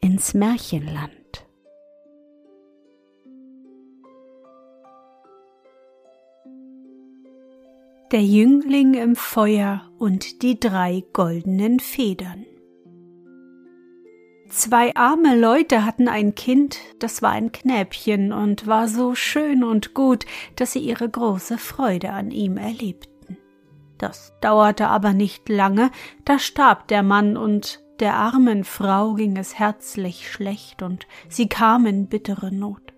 ins Märchenland. Der Jüngling im Feuer und die drei goldenen Federn. Zwei arme Leute hatten ein Kind, das war ein Knäbchen und war so schön und gut, dass sie ihre große Freude an ihm erlebten. Das dauerte aber nicht lange, da starb der Mann und der armen Frau ging es herzlich schlecht und sie kam in bittere Not.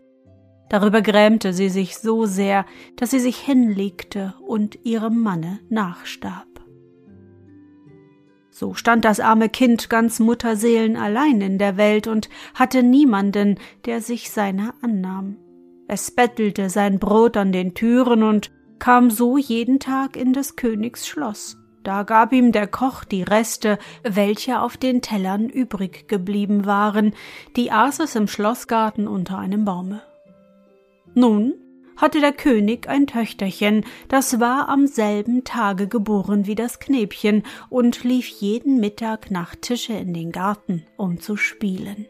Darüber grämte sie sich so sehr, dass sie sich hinlegte und ihrem Manne nachstarb. So stand das arme Kind ganz Mutterseelen allein in der Welt und hatte niemanden, der sich seiner annahm. Es bettelte sein Brot an den Türen und kam so jeden Tag in des Königs Schloss. Da gab ihm der Koch die Reste, welche auf den Tellern übrig geblieben waren, die aß es im Schlossgarten unter einem Baume. Nun hatte der König ein Töchterchen, das war am selben Tage geboren wie das Knäbchen und lief jeden Mittag nach Tische in den Garten, um zu spielen.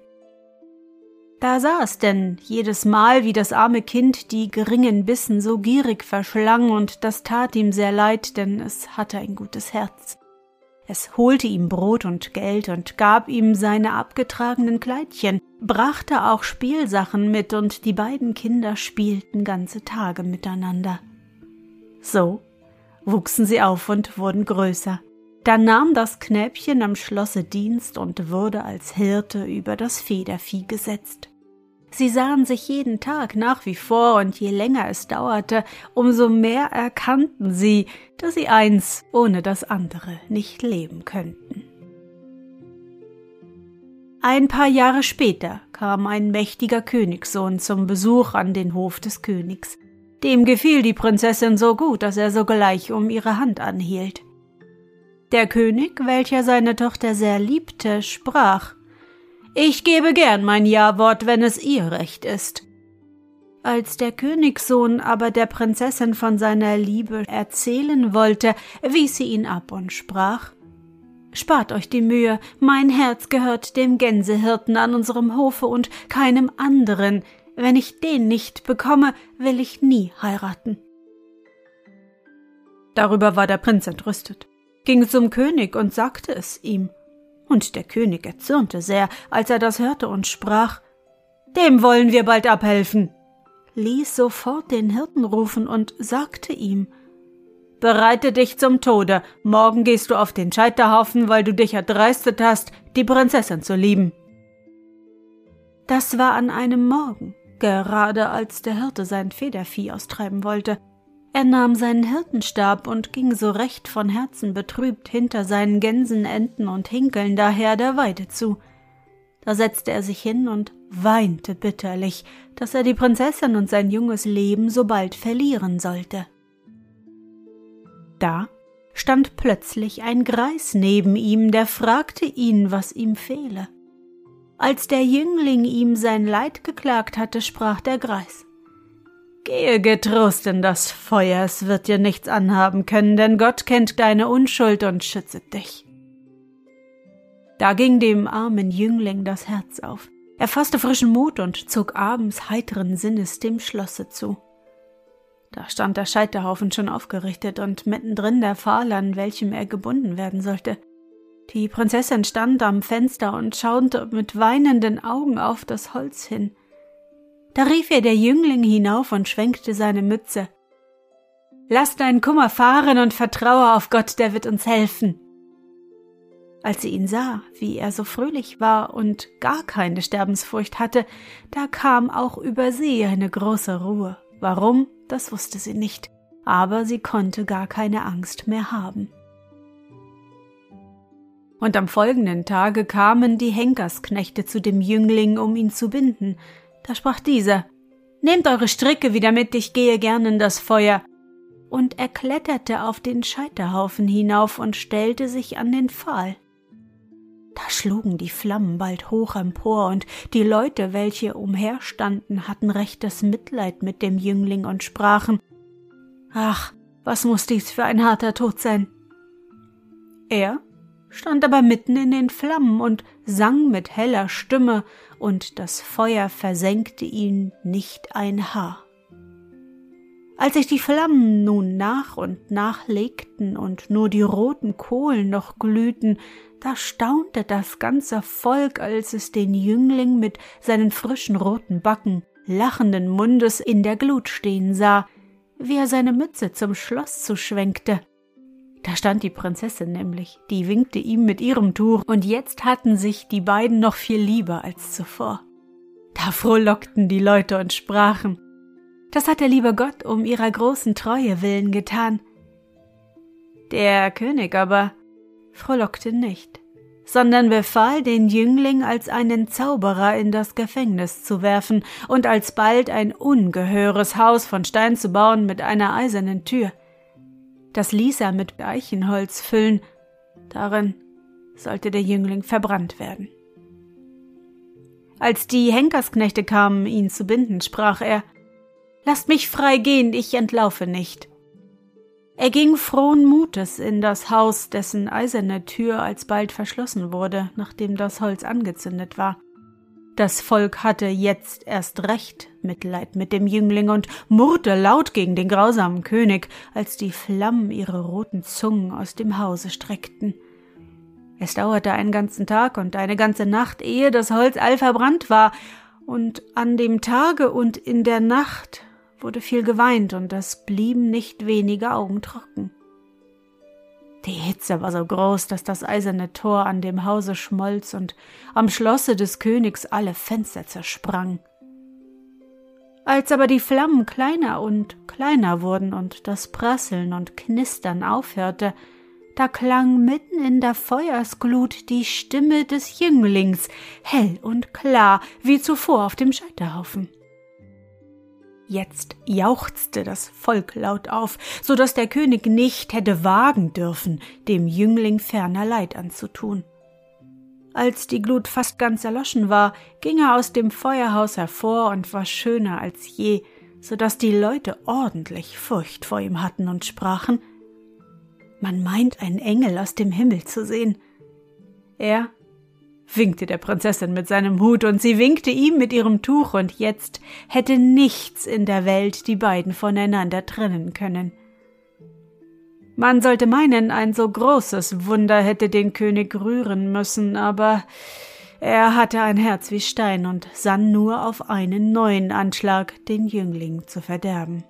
Da es denn jedes Mal, wie das arme Kind die geringen Bissen so gierig verschlang, und das tat ihm sehr leid, denn es hatte ein gutes Herz. Es holte ihm Brot und Geld und gab ihm seine abgetragenen Kleidchen, brachte auch Spielsachen mit, und die beiden Kinder spielten ganze Tage miteinander. So wuchsen sie auf und wurden größer. Da nahm das Knäbchen am Schlosse Dienst und wurde als Hirte über das Federvieh gesetzt. Sie sahen sich jeden Tag nach wie vor, und je länger es dauerte, umso mehr erkannten sie, dass sie eins ohne das andere nicht leben könnten. Ein paar Jahre später kam ein mächtiger Königssohn zum Besuch an den Hof des Königs. Dem gefiel die Prinzessin so gut, dass er sogleich um ihre Hand anhielt. Der König, welcher seine Tochter sehr liebte, sprach ich gebe gern mein Ja-Wort, wenn es ihr Recht ist. Als der Königssohn aber der Prinzessin von seiner Liebe erzählen wollte, wies sie ihn ab und sprach Spart euch die Mühe, mein Herz gehört dem Gänsehirten an unserem Hofe und keinem anderen. Wenn ich den nicht bekomme, will ich nie heiraten. Darüber war der Prinz entrüstet, ging zum König und sagte es ihm. Und der König erzürnte sehr, als er das hörte und sprach Dem wollen wir bald abhelfen, ließ sofort den Hirten rufen und sagte ihm Bereite dich zum Tode, morgen gehst du auf den Scheiterhaufen, weil du dich erdreistet hast, die Prinzessin zu lieben. Das war an einem Morgen, gerade als der Hirte sein Federvieh austreiben wollte, er nahm seinen Hirtenstab und ging so recht von Herzen betrübt hinter seinen Gänsen, Enten und Hinkeln daher der Weide zu. Da setzte er sich hin und weinte bitterlich, dass er die Prinzessin und sein junges Leben so bald verlieren sollte. Da stand plötzlich ein Greis neben ihm, der fragte ihn, was ihm fehle. Als der Jüngling ihm sein Leid geklagt hatte, sprach der Greis Gehe getrost in das Feuer, es wird dir nichts anhaben können, denn Gott kennt deine Unschuld und schützet dich. Da ging dem armen Jüngling das Herz auf. Er fasste frischen Mut und zog abends heiteren Sinnes dem Schlosse zu. Da stand der Scheiterhaufen schon aufgerichtet und mittendrin der Pfahl, an welchem er gebunden werden sollte. Die Prinzessin stand am Fenster und schaute mit weinenden Augen auf das Holz hin. Da rief ihr der Jüngling hinauf und schwenkte seine Mütze. Lass deinen Kummer fahren und vertraue auf Gott, der wird uns helfen. Als sie ihn sah, wie er so fröhlich war und gar keine Sterbensfurcht hatte, da kam auch über sie eine große Ruhe. Warum, das wusste sie nicht, aber sie konnte gar keine Angst mehr haben. Und am folgenden Tage kamen die Henkersknechte zu dem Jüngling, um ihn zu binden. Da sprach dieser Nehmt eure Stricke wieder mit, ich gehe gern in das Feuer. Und er kletterte auf den Scheiterhaufen hinauf und stellte sich an den Pfahl. Da schlugen die Flammen bald hoch empor, und die Leute, welche umherstanden, hatten rechtes Mitleid mit dem Jüngling und sprachen Ach, was muss dies für ein harter Tod sein? Er stand aber mitten in den Flammen und sang mit heller Stimme, und das Feuer versenkte ihn nicht ein Haar. Als sich die Flammen nun nach und nach legten und nur die roten Kohlen noch glühten, da staunte das ganze Volk, als es den Jüngling mit seinen frischen roten Backen, lachenden Mundes in der Glut stehen sah, wie er seine Mütze zum Schloss zuschwenkte. Da stand die Prinzessin nämlich, die winkte ihm mit ihrem Tuch, und jetzt hatten sich die beiden noch viel lieber als zuvor. Da frohlockten die Leute und sprachen, das hat der liebe Gott um ihrer großen Treue willen getan. Der König aber frohlockte nicht, sondern befahl, den Jüngling als einen Zauberer in das Gefängnis zu werfen und alsbald ein ungeheures Haus von Stein zu bauen mit einer eisernen Tür. Das ließ er mit Eichenholz füllen, darin sollte der Jüngling verbrannt werden. Als die Henkersknechte kamen, ihn zu binden, sprach er Lasst mich frei gehen, ich entlaufe nicht. Er ging frohen Mutes in das Haus, dessen eiserne Tür alsbald verschlossen wurde, nachdem das Holz angezündet war. Das Volk hatte jetzt erst recht Mitleid mit dem Jüngling und murrte laut gegen den grausamen König, als die Flammen ihre roten Zungen aus dem Hause streckten. Es dauerte einen ganzen Tag und eine ganze Nacht, ehe das Holz all verbrannt war, und an dem Tage und in der Nacht wurde viel geweint und es blieben nicht wenige Augen trocken. Die Hitze war so groß, dass das eiserne Tor an dem Hause schmolz und am Schlosse des Königs alle Fenster zersprang. Als aber die Flammen kleiner und kleiner wurden und das Prasseln und Knistern aufhörte, da klang mitten in der Feuersglut die Stimme des Jünglings, hell und klar wie zuvor auf dem Scheiterhaufen. Jetzt jauchzte das Volk laut auf, so dass der König nicht hätte wagen dürfen, dem Jüngling ferner Leid anzutun. Als die Glut fast ganz erloschen war, ging er aus dem Feuerhaus hervor und war schöner als je, so dass die Leute ordentlich Furcht vor ihm hatten und sprachen Man meint einen Engel aus dem Himmel zu sehen. Er winkte der Prinzessin mit seinem Hut, und sie winkte ihm mit ihrem Tuch, und jetzt hätte nichts in der Welt die beiden voneinander trennen können. Man sollte meinen, ein so großes Wunder hätte den König rühren müssen, aber er hatte ein Herz wie Stein und sann nur auf einen neuen Anschlag, den Jüngling zu verderben.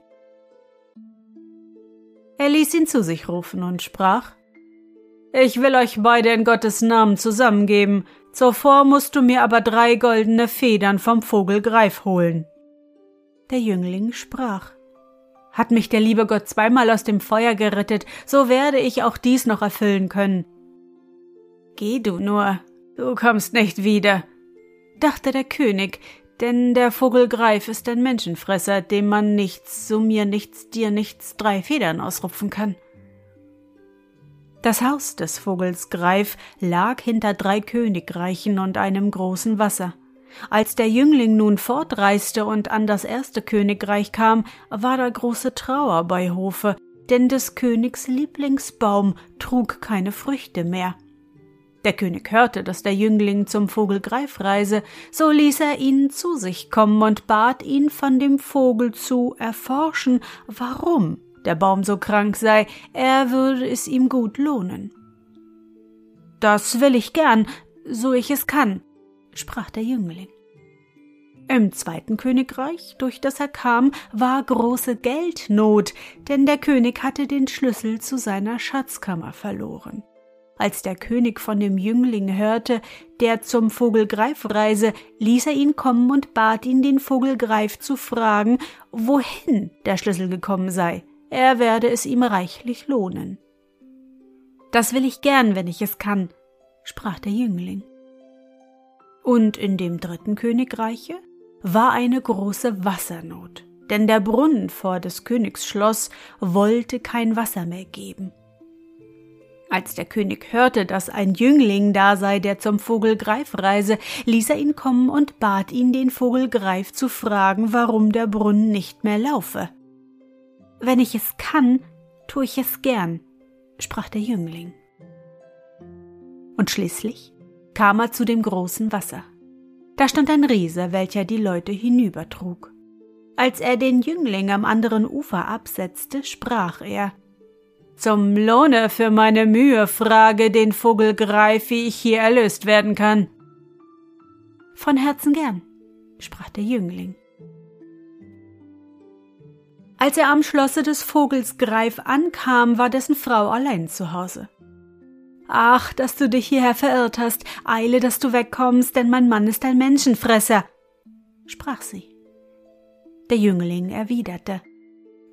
Er ließ ihn zu sich rufen und sprach Ich will euch beide in Gottes Namen zusammengeben, Zuvor musst du mir aber drei goldene Federn vom Vogel Greif holen. Der Jüngling sprach. Hat mich der liebe Gott zweimal aus dem Feuer gerettet, so werde ich auch dies noch erfüllen können. Geh du nur, du kommst nicht wieder, dachte der König, denn der Vogel Greif ist ein Menschenfresser, dem man nichts, so mir nichts, dir nichts, drei Federn ausrupfen kann. Das Haus des Vogels Greif lag hinter drei Königreichen und einem großen Wasser. Als der Jüngling nun fortreiste und an das erste Königreich kam, war da große Trauer bei Hofe, denn des Königs Lieblingsbaum trug keine Früchte mehr. Der König hörte, dass der Jüngling zum Vogel Greif reise, so ließ er ihn zu sich kommen und bat ihn von dem Vogel zu erforschen, warum der Baum so krank sei, er würde es ihm gut lohnen. Das will ich gern, so ich es kann, sprach der Jüngling. Im zweiten Königreich, durch das er kam, war große Geldnot, denn der König hatte den Schlüssel zu seiner Schatzkammer verloren. Als der König von dem Jüngling hörte, der zum Vogelgreif reise, ließ er ihn kommen und bat ihn, den Vogelgreif zu fragen, wohin der Schlüssel gekommen sei. Er werde es ihm reichlich lohnen. Das will ich gern, wenn ich es kann, sprach der Jüngling. Und in dem dritten Königreiche war eine große Wassernot, denn der Brunnen vor des Königs Schloss wollte kein Wasser mehr geben. Als der König hörte, dass ein Jüngling da sei, der zum Vogelgreif reise, ließ er ihn kommen und bat ihn, den Vogelgreif zu fragen, warum der Brunnen nicht mehr laufe. Wenn ich es kann, tu ich es gern, sprach der Jüngling. Und schließlich kam er zu dem großen Wasser. Da stand ein Riese, welcher die Leute hinübertrug. Als er den Jüngling am anderen Ufer absetzte, sprach er Zum Lohne für meine Mühe frage den Vogelgreif, wie ich hier erlöst werden kann. Von Herzen gern, sprach der Jüngling. Als er am Schlosse des Vogels Greif ankam, war dessen Frau allein zu Hause. Ach, dass du dich hierher verirrt hast, eile, dass du wegkommst, denn mein Mann ist ein Menschenfresser, sprach sie. Der Jüngling erwiderte,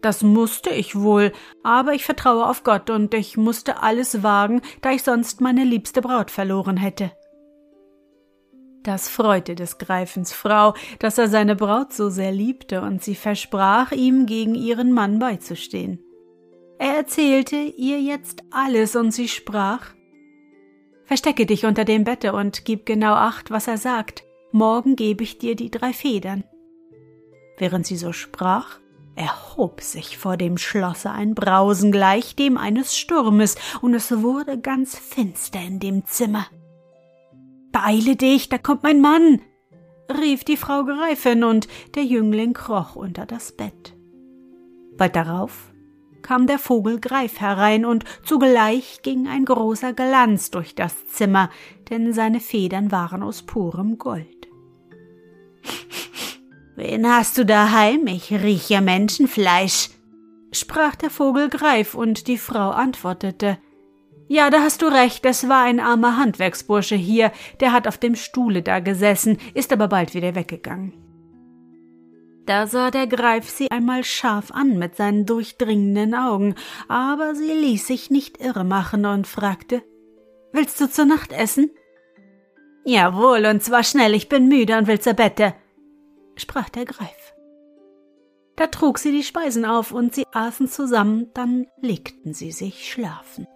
das musste ich wohl, aber ich vertraue auf Gott und ich musste alles wagen, da ich sonst meine liebste Braut verloren hätte. Das freute des Greifens Frau, dass er seine Braut so sehr liebte, und sie versprach ihm, gegen ihren Mann beizustehen. Er erzählte ihr jetzt alles, und sie sprach Verstecke dich unter dem Bette und gib genau acht, was er sagt. Morgen gebe ich dir die drei Federn. Während sie so sprach, erhob sich vor dem Schlosse ein Brausen gleich dem eines Sturmes, und es wurde ganz finster in dem Zimmer. Beeile dich, da kommt mein Mann, rief die Frau Gräfin, und der Jüngling kroch unter das Bett. Bald darauf kam der Vogel Greif herein, und zugleich ging ein großer Glanz durch das Zimmer, denn seine Federn waren aus purem Gold. Wen hast du daheim? Ich rieche Menschenfleisch, sprach der Vogel Greif, und die Frau antwortete Ja, da hast du recht, es war ein armer Handwerksbursche hier, der hat auf dem Stuhle da gesessen, ist aber bald wieder weggegangen. Da sah der Greif sie einmal scharf an mit seinen durchdringenden Augen, aber sie ließ sich nicht irre machen und fragte Willst du zur Nacht essen? Jawohl, und zwar schnell, ich bin müde und will zur Bette, sprach der Greif. Da trug sie die Speisen auf und sie aßen zusammen, dann legten sie sich schlafen.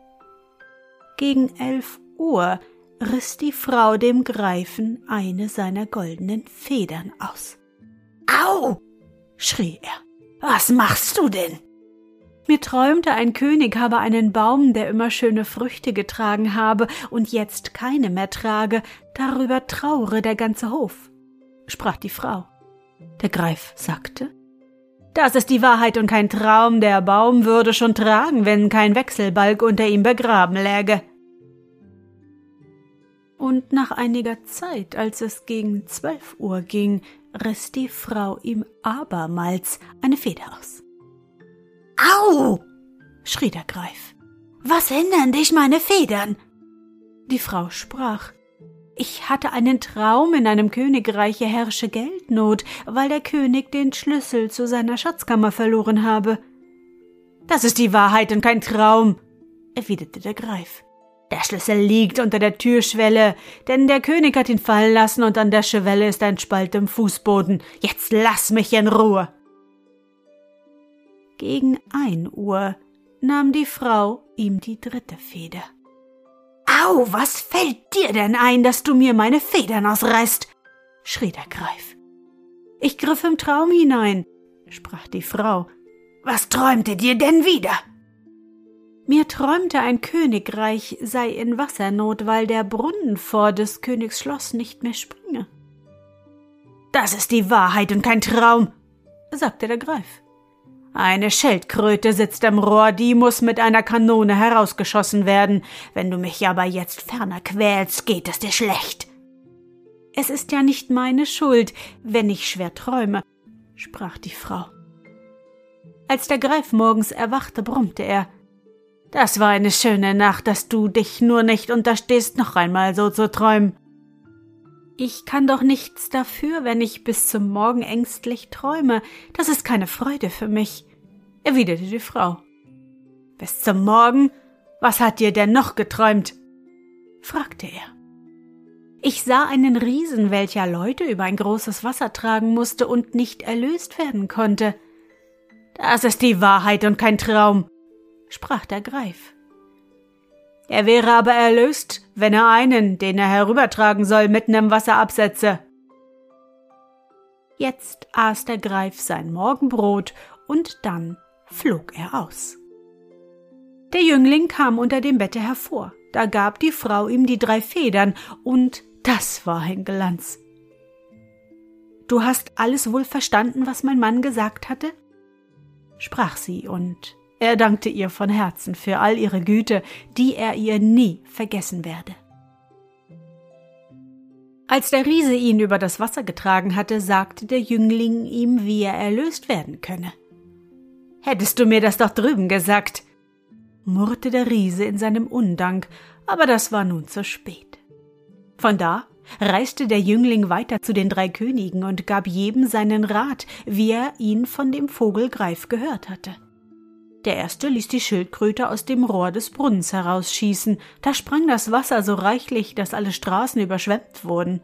Gegen elf Uhr riss die Frau dem Greifen eine seiner goldenen Federn aus. Au! schrie er. Was machst du denn? Mir träumte, ein König habe einen Baum, der immer schöne Früchte getragen habe und jetzt keine mehr trage, darüber traure der ganze Hof, sprach die Frau. Der Greif sagte, das ist die Wahrheit und kein Traum, der Baum würde schon tragen, wenn kein Wechselbalg unter ihm begraben läge. Und nach einiger Zeit, als es gegen zwölf Uhr ging, riss die Frau ihm abermals eine Feder aus. Au! schrie der Greif. Was hindern dich meine Federn? Die Frau sprach. Ich hatte einen Traum, in einem Königreiche herrsche Geldnot, weil der König den Schlüssel zu seiner Schatzkammer verloren habe. Das ist die Wahrheit und kein Traum, erwiderte der Greif. Der Schlüssel liegt unter der Türschwelle, denn der König hat ihn fallen lassen und an der Schwelle ist ein Spalt im Fußboden. Jetzt lass mich in Ruhe. Gegen ein Uhr nahm die Frau ihm die dritte Feder. Au, was fällt dir denn ein, dass du mir meine Federn ausreißt? schrie der Greif. Ich griff im Traum hinein, sprach die Frau. Was träumte dir denn wieder? Mir träumte ein Königreich sei in Wassernot, weil der Brunnen vor des Königs Schloss nicht mehr springe. Das ist die Wahrheit und kein Traum, sagte der Greif. Eine Schildkröte sitzt am Rohr, die muss mit einer Kanone herausgeschossen werden. Wenn du mich aber jetzt ferner quälst, geht es dir schlecht. Es ist ja nicht meine Schuld, wenn ich schwer träume, sprach die Frau. Als der Greif morgens erwachte, brummte er Das war eine schöne Nacht, dass du dich nur nicht unterstehst, noch einmal so zu träumen. Ich kann doch nichts dafür, wenn ich bis zum Morgen ängstlich träume. Das ist keine Freude für mich, erwiderte die Frau. Bis zum Morgen? Was hat dir denn noch geträumt? fragte er. Ich sah einen Riesen, welcher Leute über ein großes Wasser tragen musste und nicht erlöst werden konnte. Das ist die Wahrheit und kein Traum, sprach der Greif. Er wäre aber erlöst, wenn er einen, den er herübertragen soll, mitten im Wasser absetze. Jetzt aß der Greif sein Morgenbrot und dann flog er aus. Der Jüngling kam unter dem Bette hervor. Da gab die Frau ihm die drei Federn und das war ein Glanz. Du hast alles wohl verstanden, was mein Mann gesagt hatte? sprach sie, und er dankte ihr von Herzen für all ihre Güte, die er ihr nie vergessen werde. Als der Riese ihn über das Wasser getragen hatte, sagte der Jüngling ihm, wie er erlöst werden könne. Hättest du mir das doch drüben gesagt, murrte der Riese in seinem Undank, aber das war nun zu spät. Von da reiste der Jüngling weiter zu den drei Königen und gab jedem seinen Rat, wie er ihn von dem Vogelgreif gehört hatte. Der erste ließ die Schildkröte aus dem Rohr des Brunnens herausschießen, da sprang das Wasser so reichlich, dass alle Straßen überschwemmt wurden.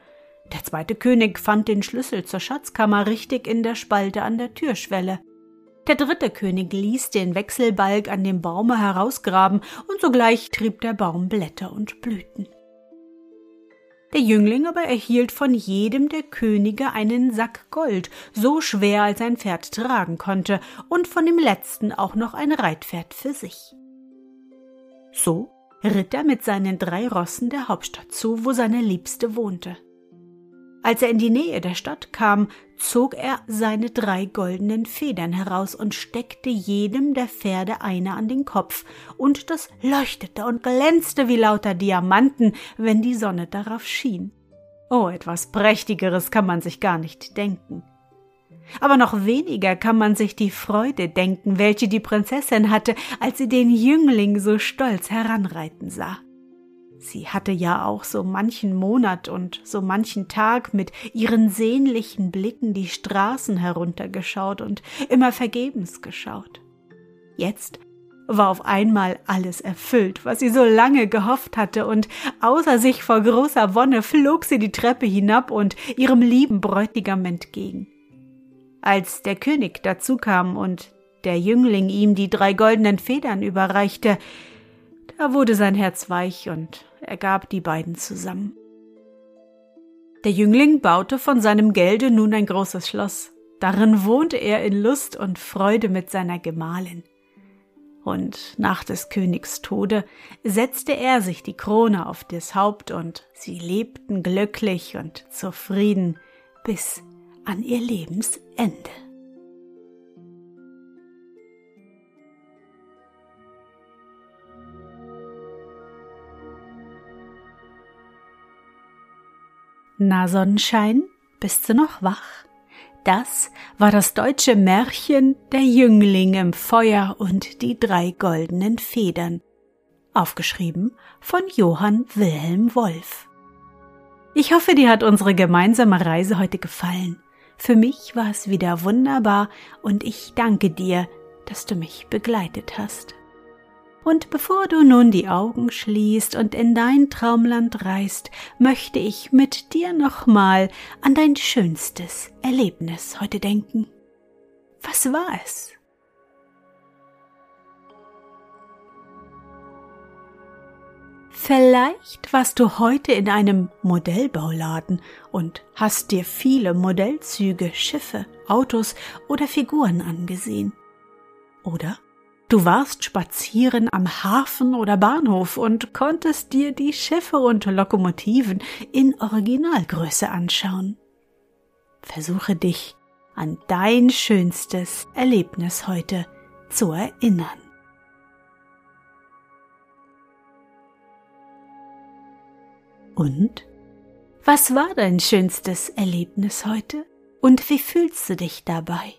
Der zweite König fand den Schlüssel zur Schatzkammer richtig in der Spalte an der Türschwelle. Der dritte König ließ den Wechselbalg an dem Baume herausgraben, und sogleich trieb der Baum Blätter und Blüten. Der Jüngling aber erhielt von jedem der Könige einen Sack Gold, so schwer als ein Pferd tragen konnte, und von dem letzten auch noch ein Reitpferd für sich. So ritt er mit seinen drei Rossen der Hauptstadt zu, wo seine Liebste wohnte. Als er in die Nähe der Stadt kam, zog er seine drei goldenen Federn heraus und steckte jedem der Pferde eine an den Kopf, und das leuchtete und glänzte wie lauter Diamanten, wenn die Sonne darauf schien. Oh, etwas Prächtigeres kann man sich gar nicht denken. Aber noch weniger kann man sich die Freude denken, welche die Prinzessin hatte, als sie den Jüngling so stolz heranreiten sah. Sie hatte ja auch so manchen Monat und so manchen Tag mit ihren sehnlichen Blicken die Straßen heruntergeschaut und immer vergebens geschaut. Jetzt war auf einmal alles erfüllt, was sie so lange gehofft hatte, und außer sich vor großer Wonne flog sie die Treppe hinab und ihrem lieben Bräutigam entgegen. Als der König dazu kam und der Jüngling ihm die drei goldenen Federn überreichte, da wurde sein Herz weich und er gab die beiden zusammen. Der Jüngling baute von seinem Gelde nun ein großes Schloss. Darin wohnte er in Lust und Freude mit seiner Gemahlin. Und nach des Königs Tode setzte er sich die Krone auf das Haupt und sie lebten glücklich und zufrieden bis an ihr Lebensende. Na Sonnenschein, bist du noch wach? Das war das deutsche Märchen Der Jüngling im Feuer und die drei goldenen Federn, aufgeschrieben von Johann Wilhelm Wolf. Ich hoffe, dir hat unsere gemeinsame Reise heute gefallen. Für mich war es wieder wunderbar und ich danke dir, dass du mich begleitet hast. Und bevor du nun die Augen schließt und in dein Traumland reist, möchte ich mit dir nochmal an dein schönstes Erlebnis heute denken. Was war es? Vielleicht warst du heute in einem Modellbauladen und hast dir viele Modellzüge, Schiffe, Autos oder Figuren angesehen. Oder Du warst spazieren am Hafen oder Bahnhof und konntest dir die Schiffe und Lokomotiven in Originalgröße anschauen. Versuche dich an dein schönstes Erlebnis heute zu erinnern. Und Was war dein schönstes Erlebnis heute? Und wie fühlst du dich dabei?